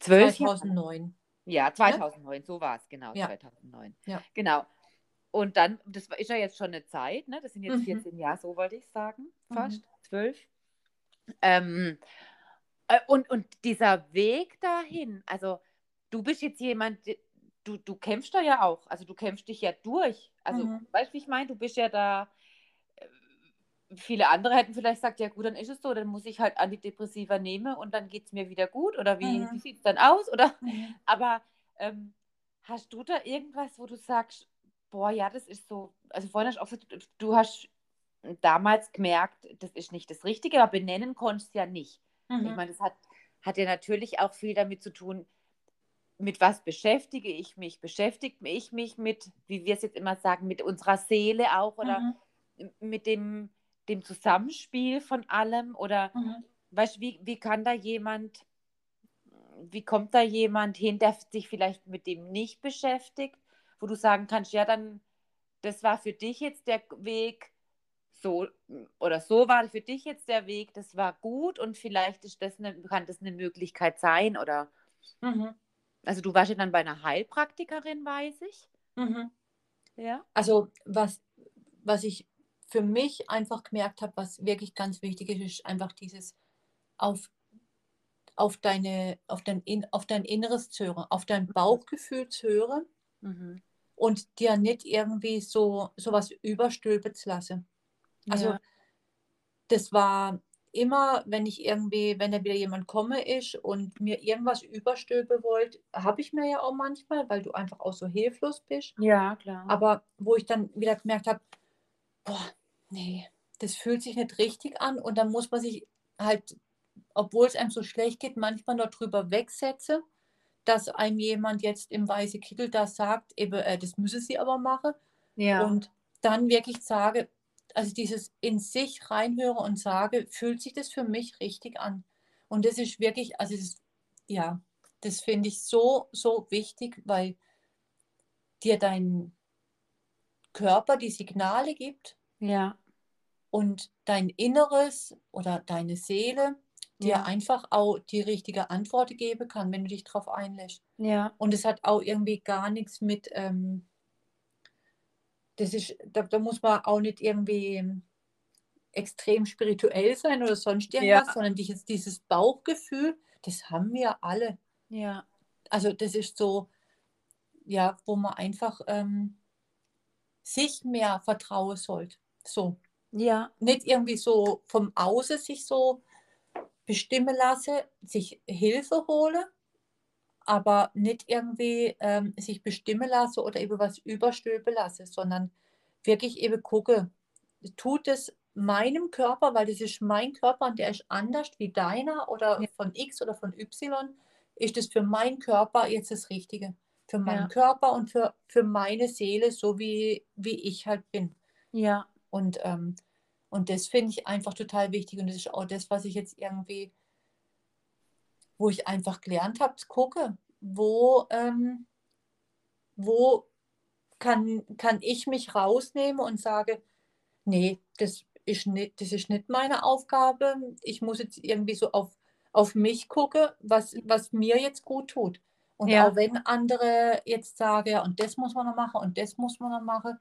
Zwölf Jahren? 2009. Ja, 2009, so war es, genau, Ja. 2009. Ja. Genau. Und dann, das ist ja jetzt schon eine Zeit, ne? das sind jetzt Mhm. 14 Jahre, so wollte ich sagen, Mhm. fast, zwölf. Ähm, äh, und, und dieser Weg dahin, also du bist jetzt jemand, du, du kämpfst da ja auch, also du kämpfst dich ja durch. Also, Mhm. weißt du, wie ich meine? Du bist ja da, viele andere hätten vielleicht gesagt, ja gut, dann ist es so, dann muss ich halt Antidepressiva nehmen und dann geht es mir wieder gut. Oder wie, Mhm. wie sieht es dann aus? Oder Mhm. aber ähm, hast du da irgendwas, wo du sagst, boah, ja, das ist so, also vorhin hast du auch gesagt, du hast damals gemerkt, das ist nicht das Richtige, aber benennen konntest du ja nicht. Ich Mhm. meine, das hat, hat ja natürlich auch viel damit zu tun, mit was beschäftige ich mich? Beschäftigt ich mich mit, wie wir es jetzt immer sagen, mit unserer Seele auch oder Mhm. mit dem, dem Zusammenspiel von allem? Oder Mhm. weißt du, wie, wie kann da jemand, wie kommt da jemand hin, der sich vielleicht mit dem nicht beschäftigt, wo du sagen kannst, ja, dann, das war für dich jetzt der Weg, so oder so war für dich jetzt der Weg, das war gut und vielleicht ist das eine, kann das eine Möglichkeit sein oder Mhm. also du warst ja dann bei einer Heilpraktikerin, weiß ich. Mhm. Ja. Also was, was ich für mich einfach gemerkt habe, was wirklich ganz wichtig ist, ist einfach dieses auf, auf, deine, auf, dein, In- auf dein Inneres zu hören, auf dein Bauchgefühl zu hören Mhm. und dir nicht irgendwie so sowas überstülpen zu lassen. Also ja. das war immer, wenn ich irgendwie, wenn da wieder jemand komme ist und mir irgendwas überstülpen wollte, habe ich mir ja auch manchmal, weil du einfach auch so hilflos bist. ja, klar. Aber wo ich dann wieder gemerkt habe, boah, nee, das fühlt sich nicht richtig an und dann muss man sich halt, obwohl es einem so schlecht geht, manchmal noch drüber wegsetzen, dass einem jemand jetzt im weißen Kittel da sagt, eben, äh, das müsse sie aber machen ja. und dann wirklich sage, also dieses in sich reinhöre und sage, fühlt sich das für mich richtig an? Und das ist wirklich, also das, ja, das finde ich so, so wichtig, weil dir dein Körper die Signale gibt, ja. und dein Inneres oder deine Seele dir Ja. einfach auch die richtige Antwort geben kann, wenn du dich darauf einlässt. Ja. Und es hat auch irgendwie gar nichts mit, ähm, das ist, da, da muss man auch nicht irgendwie extrem spirituell sein oder sonst irgendwas, Ja. sondern dieses, dieses Bauchgefühl, das haben wir alle. Ja. Also das ist so, ja, wo man einfach ähm, sich mehr vertrauen sollte. So, Ja. nicht irgendwie so vom Außen sich so bestimmen lasse, sich Hilfe hole, aber nicht irgendwie ähm, sich bestimmen lasse oder eben was überstülpen lasse, sondern wirklich eben gucke, tut es meinem Körper, weil das ist mein Körper und der ist anders wie deiner oder Ja. von X oder von Y, ist es für meinen Körper jetzt das Richtige. Für meinen Ja. Körper und für, für meine Seele, so wie, wie ich halt bin. Ja. Und, ähm, und das finde ich einfach total wichtig. Und das ist auch das, was ich jetzt irgendwie, wo ich einfach gelernt habe, zu gucken, wo, ähm, wo kann, kann ich mich rausnehmen und sage, nee, das ist nicht, das ist nicht meine Aufgabe. Ich muss jetzt irgendwie so auf, auf mich gucken, was, was mir jetzt gut tut. Und Ja. auch wenn andere jetzt sagen, ja, und das muss man noch machen und das muss man noch machen,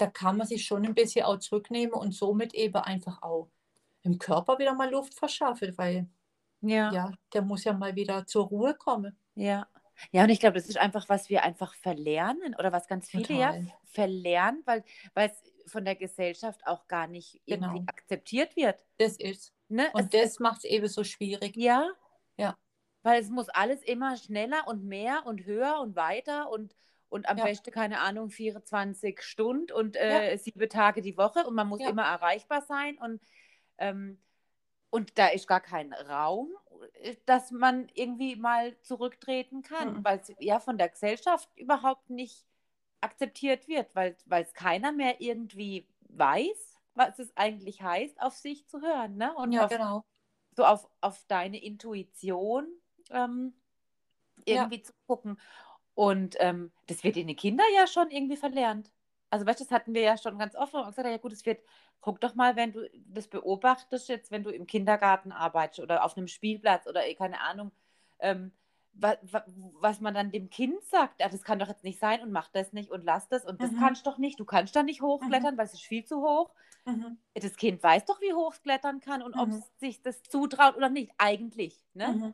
da kann man sich schon ein bisschen auch zurücknehmen und somit eben einfach auch im Körper wieder mal Luft verschaffen, weil Ja. ja, der muss ja mal wieder zur Ruhe kommen. Ja. Ja, und ich glaube, das ist einfach, was wir einfach verlernen oder was ganz viele ja Total. verlernen, weil weil es von der Gesellschaft auch gar nicht irgendwie Genau. akzeptiert wird. Das ist. Ne? Und es, das macht es eben so schwierig. ja. Ja. Weil es muss alles immer schneller und mehr und höher und weiter und, und am Ja. besten, keine Ahnung, 24 Stunden und äh, sieben Tage die Woche und man muss Ja. immer erreichbar sein und, ähm, und da ist gar kein Raum, äh, dass man irgendwie mal zurücktreten kann, Mhm. weil es ja von der Gesellschaft überhaupt nicht akzeptiert wird, weil es keiner mehr irgendwie weiß, was es eigentlich heißt, auf sich zu hören, ne? Und Ja, auf, genau. so auf, auf deine Intuition ähm, Ja. irgendwie zu gucken. Und ähm, das wird in den Kindern ja schon irgendwie verlernt. Also, weißt du, das hatten wir ja schon ganz oft. Und gesagt, ja gut, es wird, guck doch mal, wenn du das beobachtest, jetzt, wenn du im Kindergarten arbeitest oder auf einem Spielplatz oder eh, keine Ahnung, ähm, wa, wa, was man dann dem Kind sagt, ja, das kann doch jetzt nicht sein und mach das nicht und lass das und das Mhm. kannst doch nicht, du kannst da nicht hochklettern, weil es ist viel zu hoch Mhm. das Kind weiß doch, wie hoch es klettern kann und ob Mhm. es sich das zutraut oder nicht, eigentlich. Ne?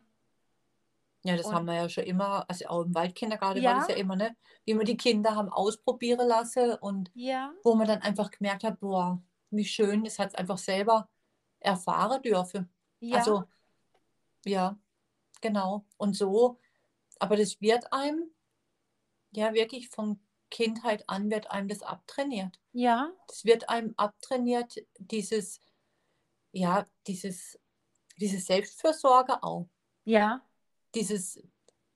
Ja, das Und- haben wir ja schon immer, also auch im Waldkindergarten Ja. war das ja immer, ne? Wie wir die Kinder haben ausprobieren lassen und Ja. wo man dann einfach gemerkt hat, boah, wie schön, das hat es einfach selber erfahren dürfen. Ja. Also, ja, genau. Und so, aber das wird einem, ja, wirklich von Kindheit an wird einem das abtrainiert. ja. Das wird einem abtrainiert, dieses, ja, dieses, diese Selbstfürsorge auch. Ja. Dieses,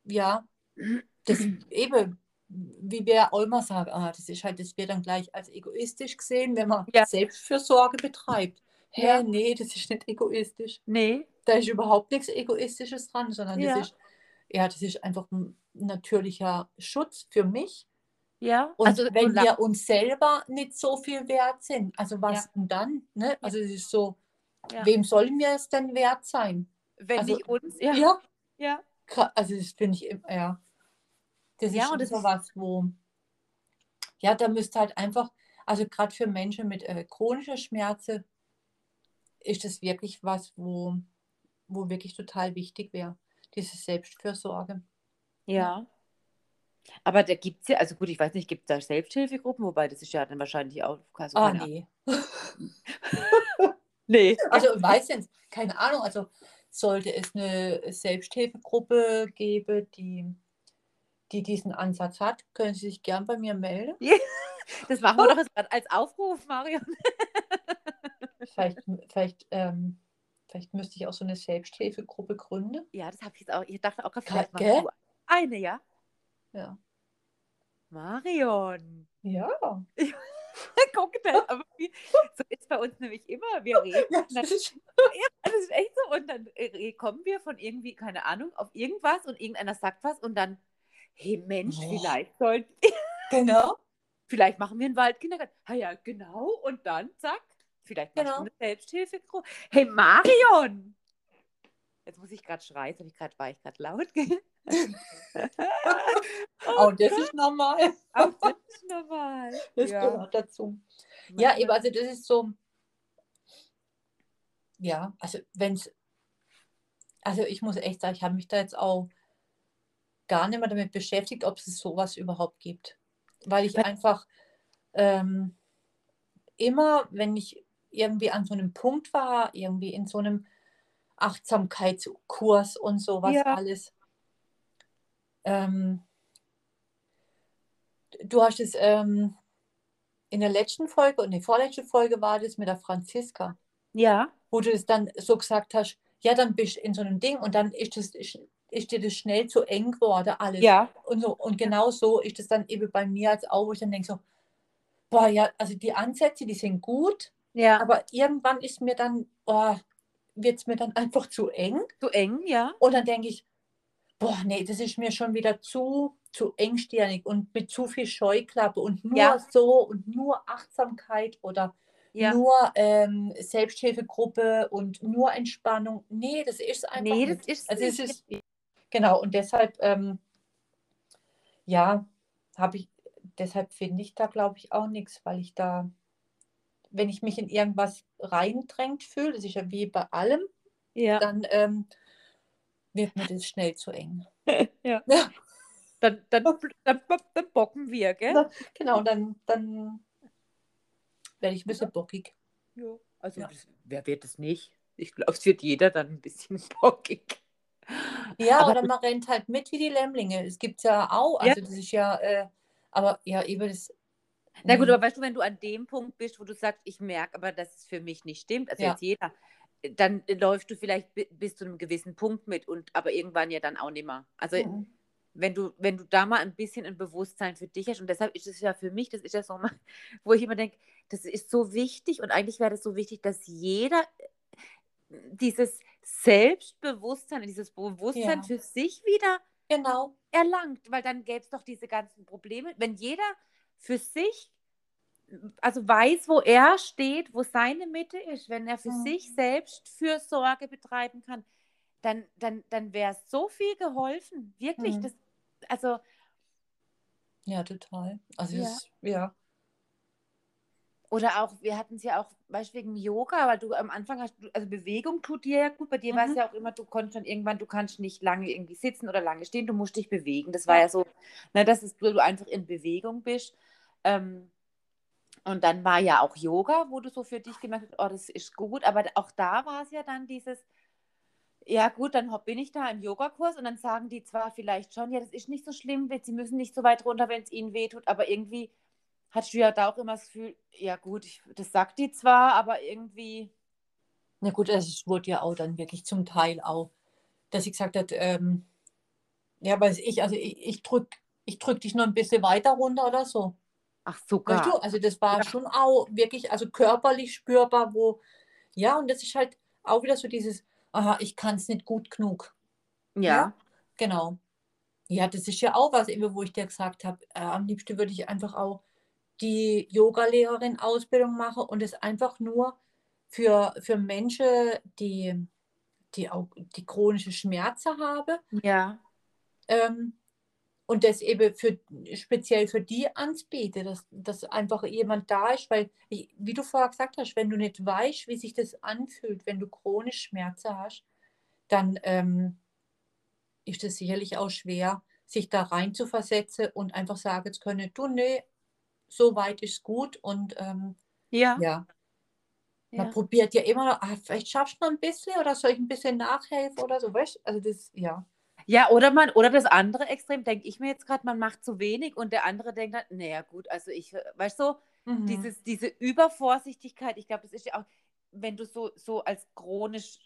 ja, das eben, wie wir auch immer sagen, ah, das ist halt, das wird dann gleich als egoistisch gesehen, wenn man Ja. Selbstfürsorge betreibt. Hä, Ja. nee, das ist nicht egoistisch. Nee. Da ist überhaupt nichts Egoistisches dran, sondern Ja. das ist, ja, das ist einfach ein natürlicher Schutz für mich. Ja. Und also, wenn wir uns selber nicht so viel wert sind, also was Ja. denn dann? Ne? Also es ist so, ja. wem sollen wir es denn wert sein? wenn also- nicht uns, ja. Ja, Ja. Also das finde ich, im- ja. Das Ja, ist und das ist- was, wo, ja, da müsste halt einfach, also gerade für Menschen mit äh, chronischer Schmerzen ist das wirklich was, wo, wo wirklich total wichtig wäre, diese Selbstfürsorge. Ja. Aber da gibt es ja, also gut, ich weiß nicht, gibt es da Selbsthilfegruppen, wobei das ist ja dann wahrscheinlich auch. Also Ah, nee. Nee. Also ich weiß jetzt, keine Ahnung, also sollte es eine Selbsthilfegruppe geben, die, die diesen Ansatz hat, können Sie sich gern bei mir melden. Das machen wir doch jetzt als Aufruf, Marion. Vielleicht, vielleicht, ähm, vielleicht müsste ich auch so eine Selbsthilfegruppe gründen. Ja, das habe ich jetzt auch. Ich dachte auch gerade, vielleicht gell? eine, ja? Ja. Marion. Ja. Guck das, aber wie, so ist bei uns nämlich immer. Wir reden. ja das ist, ja, das ist echt so. Und dann äh, kommen wir von irgendwie, keine Ahnung, auf irgendwas und irgendeiner sagt was und dann, hey Mensch, Oh. vielleicht sollten genau. vielleicht machen wir einen Waldkindergarten. Ah ja, genau. Und dann, zack, Vielleicht Genau. machst du eine Selbsthilfegruppe. Hey, Marion! Jetzt muss ich gerade schreien, ich grad, war ich gerade laut. Oh, das ist normal. Auch das ist normal. Das ja. gehört dazu. Ja, eben, also das ist so. Ja, also wenn es. Also ich muss echt sagen, ich habe mich da jetzt auch gar nicht mehr damit beschäftigt, ob es sowas überhaupt gibt. Weil ich einfach ähm, immer, wenn ich irgendwie an so einem Punkt war, irgendwie in so einem Achtsamkeitskurs und sowas Ja. alles. Ähm, du hast es ähm, in der letzten Folge und die vorletzte Folge war das mit der Franziska, Ja, wo du es dann so gesagt hast, ja, dann bist du in so einem Ding und dann ist, das, ist, ist dir das schnell zu eng geworden, alles. ja, Und, so, und genau so ist es dann eben bei mir als auch, wo ich dann denke so, boah, ja, also die Ansätze, die sind gut, ja. aber irgendwann ist mir dann, oh, wird es mir dann einfach zu eng. Zu eng, ja. Und dann denke ich, boah, nee, das ist mir schon wieder zu, zu engstirnig und mit zu viel Scheuklappe und nur Ja. so und nur Achtsamkeit oder Ja. nur ähm, Selbsthilfegruppe und nur Entspannung. Nee, das ist einfach Nee, das ist also es nicht. ist genau und deshalb ähm, ja, habe ich deshalb finde ich da glaube ich auch nichts, weil ich da wenn ich mich in irgendwas reindrängt fühle, das ist ja wie bei allem, Ja. dann ähm, wird mir das schnell zu eng. ja. Ja. Dann, dann, dann, dann bocken wir, gell? Genau, dann, dann werde ich ein bisschen bockig. Ja. Also, Ja. Das, wer wird es nicht? Ich glaube, es wird jeder dann ein bisschen bockig. Ja, Aber- oder man rennt halt mit wie die Lämmlinge. Es gibt ja auch, Ja. also das ist ja, äh, aber ja, eben das. Na gut, nee. aber weißt du, wenn du an dem Punkt bist, wo du sagst, ich merke aber, dass es für mich nicht stimmt, also Ja. jetzt jeder, dann läufst du vielleicht bi- bis zu einem gewissen Punkt mit und aber irgendwann ja dann auch nicht mehr. Also Mhm. wenn du, wenn du da mal ein bisschen ein Bewusstsein für dich hast, und deshalb ist es ja für mich, das ist ja so, mal, wo ich immer denke, das ist so wichtig und eigentlich wäre das so wichtig, dass jeder äh, dieses Selbstbewusstsein, dieses Bewusstsein Ja. für sich wieder Genau. erlangt, weil dann gäbe es doch diese ganzen Probleme. Wenn jeder für sich, also weiß, wo er steht, wo seine Mitte ist, wenn er für Mhm. sich selbst Fürsorge betreiben kann, dann, dann, dann wäre so viel geholfen. Wirklich. Mhm. Das, also, Ja, total. Also Ja. das, ja. Oder auch, wir hatten es ja auch, weißt du, wegen Yoga, weil du am Anfang hast, du- also Bewegung tut dir ja gut. Bei dir war es Mhm. ja auch immer, du konntest dann irgendwann, du kannst nicht lange irgendwie sitzen oder lange stehen, du musst dich bewegen. Das war Ja. ja so, ne, dass es, du einfach in Bewegung bist. Ähm, und dann war ja auch Yoga, wo du so für dich gemerkt hast, oh, das ist gut. Aber auch da war es ja dann dieses, ja gut, dann bin ich da im Yogakurs und dann sagen die zwar vielleicht schon, ja, das ist nicht so schlimm, sie müssen nicht so weit runter, wenn es ihnen wehtut, aber irgendwie hast du ja da auch immer das Gefühl, ja gut, ich, das sagt die zwar, aber irgendwie, Na gut, also es wurde ja auch dann wirklich zum Teil auch, dass ich gesagt habe, ähm, ja, weiß ich, also ich, ich drück, ich drück dich nur ein bisschen weiter runter oder so. ach Weißt sogar. du, also das war Ja. schon auch wirklich, also körperlich spürbar, wo, ja, und das ist halt auch wieder so dieses, aha, ich kann es nicht gut genug. ja. Genau. Ja, das ist ja auch was, eben, wo ich dir gesagt habe, äh, am liebsten würde ich einfach auch die Yoga-Lehrerin-Ausbildung machen und es einfach nur für, für Menschen, die, die auch die chronische Schmerzen haben, Ja. ähm, und das eben für, speziell für die anbiete, dass, dass einfach jemand da ist, weil, ich, wie du vorher gesagt hast, wenn du nicht weißt, wie sich das anfühlt, wenn du chronisch Schmerzen hast, dann ähm, ist es sicherlich auch schwer, sich da rein zu versetzen und einfach sagen zu können, du, nee, so weit ist gut und ähm, Ja. ja, man ja. probiert ja immer noch, ah, vielleicht schaffst du noch ein bisschen oder soll ich ein bisschen nachhelfen oder so, weißt du? Also das, ja. Ja, oder man, oder das andere Extrem, denke ich mir jetzt gerade, man macht zu wenig und der andere denkt dann, naja gut, also ich, weißt du, so, Mhm. dieses, diese Übervorsichtigkeit, ich glaube, das ist ja auch, wenn du so, so als chronisch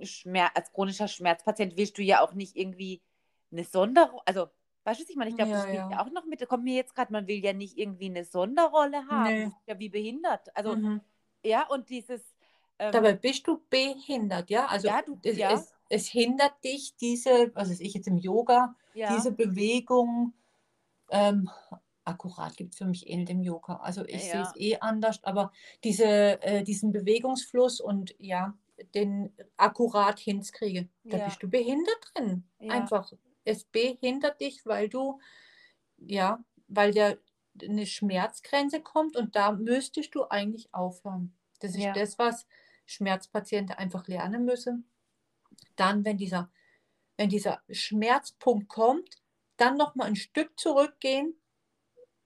äh, Schmerz, als chronischer Schmerzpatient willst du ja auch nicht irgendwie eine Sonderrolle, also weißt du, ich meine? Ich glaube, das Ja, spielt ja. auch noch mit, kommt mir jetzt gerade, man will ja nicht irgendwie eine Sonderrolle haben. Nee. Das ist ja wie behindert. Also, Mhm. ja, und dieses ähm, Dabei bist du behindert, ja? Also Ja, du- es, ja. Es, es hindert dich, diese, was weiß ich jetzt im Yoga, diese Bewegung ähm, akkurat gibt es für mich eh nicht im Yoga. Also ich sehe es eh anders, aber diese, äh, diesen Bewegungsfluss und ja, den akkurat hinzukriege, da bist du behindert drin. Einfach. Es behindert dich, weil du, ja, weil der eine Schmerzgrenze kommt und da müsstest du eigentlich aufhören. Das ist Ja. das, was Schmerzpatienten einfach lernen müssen. Dann, wenn dieser, wenn dieser Schmerzpunkt kommt, dann nochmal ein Stück zurückgehen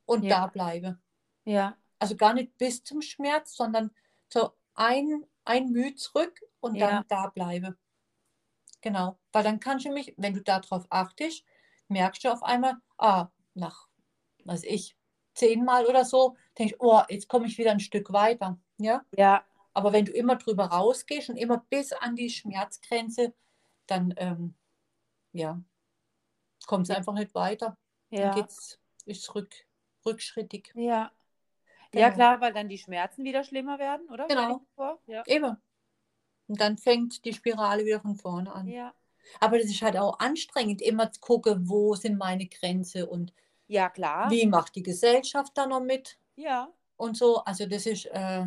und Ja. da bleibe. Ja. Also gar nicht bis zum Schmerz, sondern so ein, ein Mühe zurück und dann Ja. da bleibe. Genau. Weil dann kannst du mich, wenn du darauf achtest, merkst du auf einmal, ah, nach, was weiß ich, zehnmal oder so, denkst du, oh, jetzt komme ich wieder ein Stück weiter. Ja. Ja. Aber wenn du immer drüber rausgehst und immer bis an die Schmerzgrenze, dann ähm, ja, kommt es einfach nicht weiter. Dann Ja. geht's, ist rück, rückschrittig. Ja. Ja, Genau. klar, weil dann die Schmerzen wieder schlimmer werden, oder? Genau. ich. Ja. Eben. Und dann fängt die Spirale wieder von vorne an. Ja. Aber das ist halt auch anstrengend, immer zu gucken, wo sind meine Grenzen und Ja, klar. wie macht die Gesellschaft da noch mit Ja. und so. Also das ist, äh,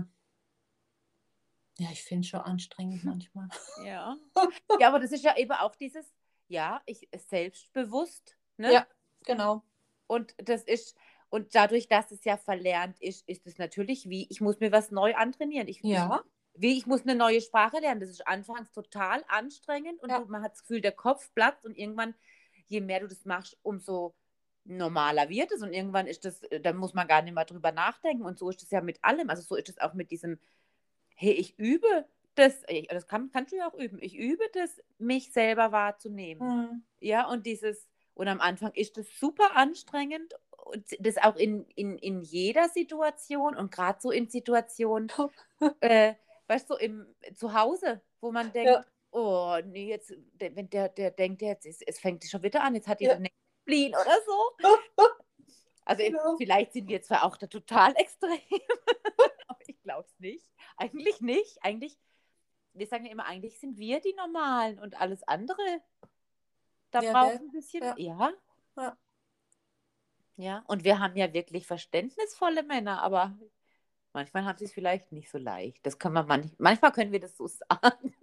ja, ich finde es schon anstrengend manchmal. Ja. ja, aber das ist ja eben auch dieses, ja, ich selbstbewusst, ne? Ja. Genau. Und das ist, und dadurch, dass es ja verlernt ist, ist es natürlich wie, ich muss mir was neu antrainieren. Ich, Ja. Wie, ich muss eine neue Sprache lernen. Das ist anfangs total anstrengend und Ja. du, man hat das Gefühl, der Kopf platzt und irgendwann, je mehr du das machst, umso normaler wird es und irgendwann ist das, da muss man gar nicht mehr drüber nachdenken und so ist es ja mit allem. Also so ist es auch mit diesem, hey, ich übe das, das kann, kannst du ja auch üben, ich übe das, mich selber wahrzunehmen. Hm. Ja, und dieses, und am Anfang ist das super anstrengend, und das auch in, in, in jeder Situation und gerade so in Situationen, äh, weißt du, so im Zuhause, wo man denkt, Ja. oh, nee, jetzt, wenn der, der denkt jetzt, es, es fängt schon wieder an, jetzt hat die Ja. den Spleen oder so. Also Genau. vielleicht sind wir zwar auch da total extrem, aber ich glaube es nicht. Eigentlich nicht. Eigentlich, wir sagen ja immer, eigentlich sind wir die Normalen und alles andere, da Ja, braucht ein bisschen, Ja. ja. Ja. Ja, und wir haben ja wirklich verständnisvolle Männer, aber manchmal haben sie es vielleicht nicht so leicht. Das können wir manch, manchmal können wir das so sagen.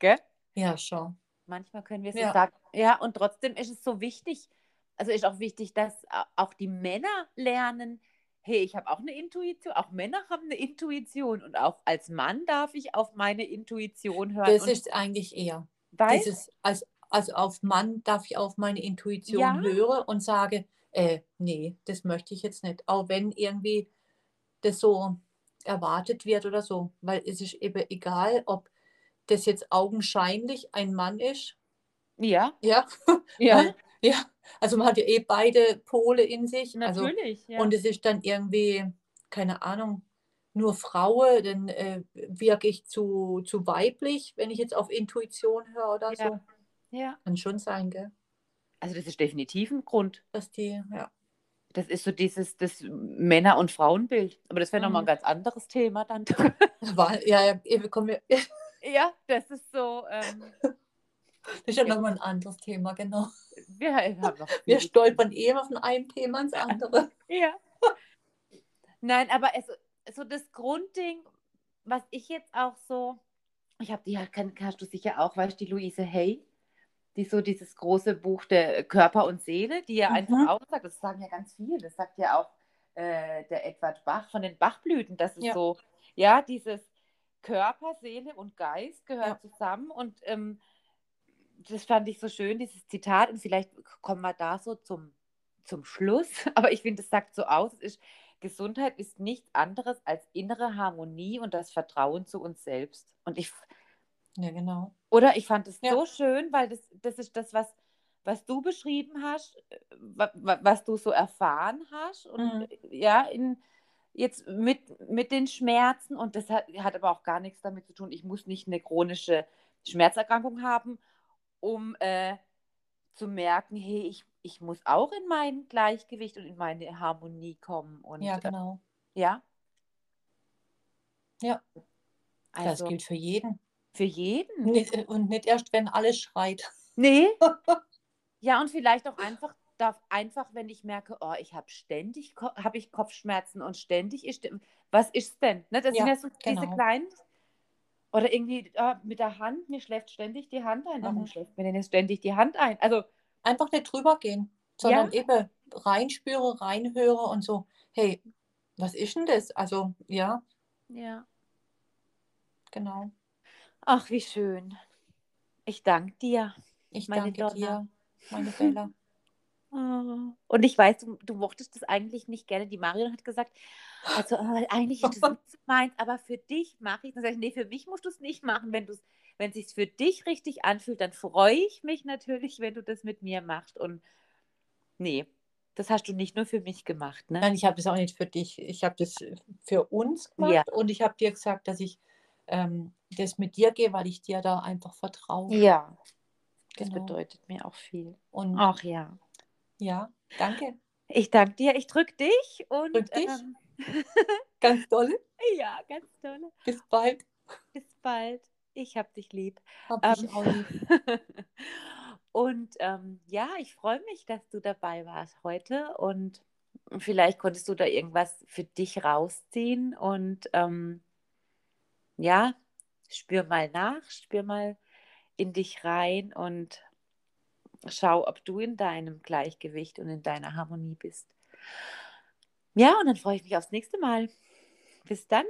Gell? Ja, schon. Manchmal können wir es Ja. so sagen. Ja, und trotzdem ist es so wichtig, also ist auch wichtig, dass auch die Männer lernen, hey, ich habe auch eine Intuition, auch Männer haben eine Intuition und auch als Mann darf ich auf meine Intuition hören. Das ist eigentlich eher. weil, Dieses, als, also auf Mann darf ich auf meine Intuition Ja. hören und sage, äh, nee, das möchte ich jetzt nicht. Auch wenn irgendwie das so erwartet wird oder so. Weil es ist eben egal, ob das jetzt augenscheinlich ein Mann ist. ja, Ja, ja, ja. Also man hat ja eh beide Pole in sich. Also, natürlich. Ja. und es ist dann irgendwie, keine Ahnung, nur Frauen, dann äh, wirke ich zu, zu weiblich, wenn ich jetzt auf Intuition höre oder Ja. so. ja. Kann schon sein, gell? Also das ist definitiv ein Grund. Dass die, ja. Das ist so dieses das Männer- und Frauenbild. Aber das wäre nochmal ein Mhm. ganz anderes Thema dann. War, ja, ja, eben kommen wir, das ja, das ist so. Ähm, ist ja Ja. nochmal ein anderes Thema, genau. wir Wir stolpern eh immer von einem Thema ins andere. Ja. Nein, aber es, so das Grundding, was ich jetzt auch so, ich habe die ja, kann, kannst du sicher auch, weißt du, die Luise Hay, die so dieses große Buch der Körper und Seele, die ja Mhm. einfach auch sagt, das sagen ja ganz viele, das sagt ja auch äh, der Edward Bach von den Bachblüten, das ist Ja. so, ja, dieses Körper, Seele und Geist gehören Ja. zusammen und ähm, das fand ich so schön, dieses Zitat und vielleicht kommen wir da so zum, zum Schluss, aber ich finde, es sagt so aus, es ist, Gesundheit ist nichts anderes als innere Harmonie und das Vertrauen zu uns selbst. Und ich, Ja, genau. oder ich fand es Ja. so schön, weil das, das ist das, was, was du beschrieben hast, äh, wa, wa, was du so erfahren hast und Mhm. ja, in, jetzt mit, mit den Schmerzen und das hat, hat aber auch gar nichts damit zu tun, ich muss nicht eine chronische Schmerzerkrankung haben, um äh, zu merken, hey, ich, ich muss auch in mein Gleichgewicht und in meine Harmonie kommen. Und Ja, äh, genau. ja. Ja. Das Also gilt für jeden. Für jeden. Nicht, und nicht erst, wenn alles schreit. Nee. Ja, und vielleicht auch einfach darf einfach, wenn ich merke, oh, ich habe ständig habe ich Kopfschmerzen und ständig ist, was ist denn? Ne, das Ja, sind ja so genau. diese kleinen, oder irgendwie ah, mit der Hand, mir schläft ständig die Hand ein. Warum Mhm. schläft mir denn jetzt ständig die Hand ein? Also, Einfach nicht drüber gehen, sondern eben reinspüre, reinhöre und so, hey, was ist denn das? Also, ja, ja. genau. Ach, wie schön. Ich danke dir. Ich Meine danke Donna. dir, meine Bella. Oh. Und ich weiß, du, du mochtest das eigentlich nicht gerne. Die Marion hat gesagt, also eigentlich ist das nicht meins, aber für dich mache ich. Dann sage ich, nee, für mich musst du es nicht machen. Wenn es wenn sich für dich richtig anfühlt, dann freue ich mich natürlich, wenn du das mit mir machst. Und nee, das hast du nicht nur für mich gemacht, ne? Nein, ich habe das auch nicht für dich. Ich habe das für uns gemacht Ja. und ich habe dir gesagt, dass ich ähm, das mit dir gehe, weil ich dir da einfach vertraue. Ja, das Genau. bedeutet mir auch viel. Und Ach ja. ja, danke. Ich danke dir. Ich drücke dich und Drück dich. Ähm, Ganz toll. ja, ganz toll. Bis bald. Bis bald. Ich hab dich lieb. Hab Ähm, ich auch lieb. und ähm, ja, ich freue mich, dass du dabei warst heute und vielleicht konntest du da irgendwas für dich rausziehen und ähm, ja, spür mal nach, spür mal in dich rein und schau, ob du in deinem Gleichgewicht und in deiner Harmonie bist. Ja, und dann freue ich mich aufs nächste Mal. Bis dann.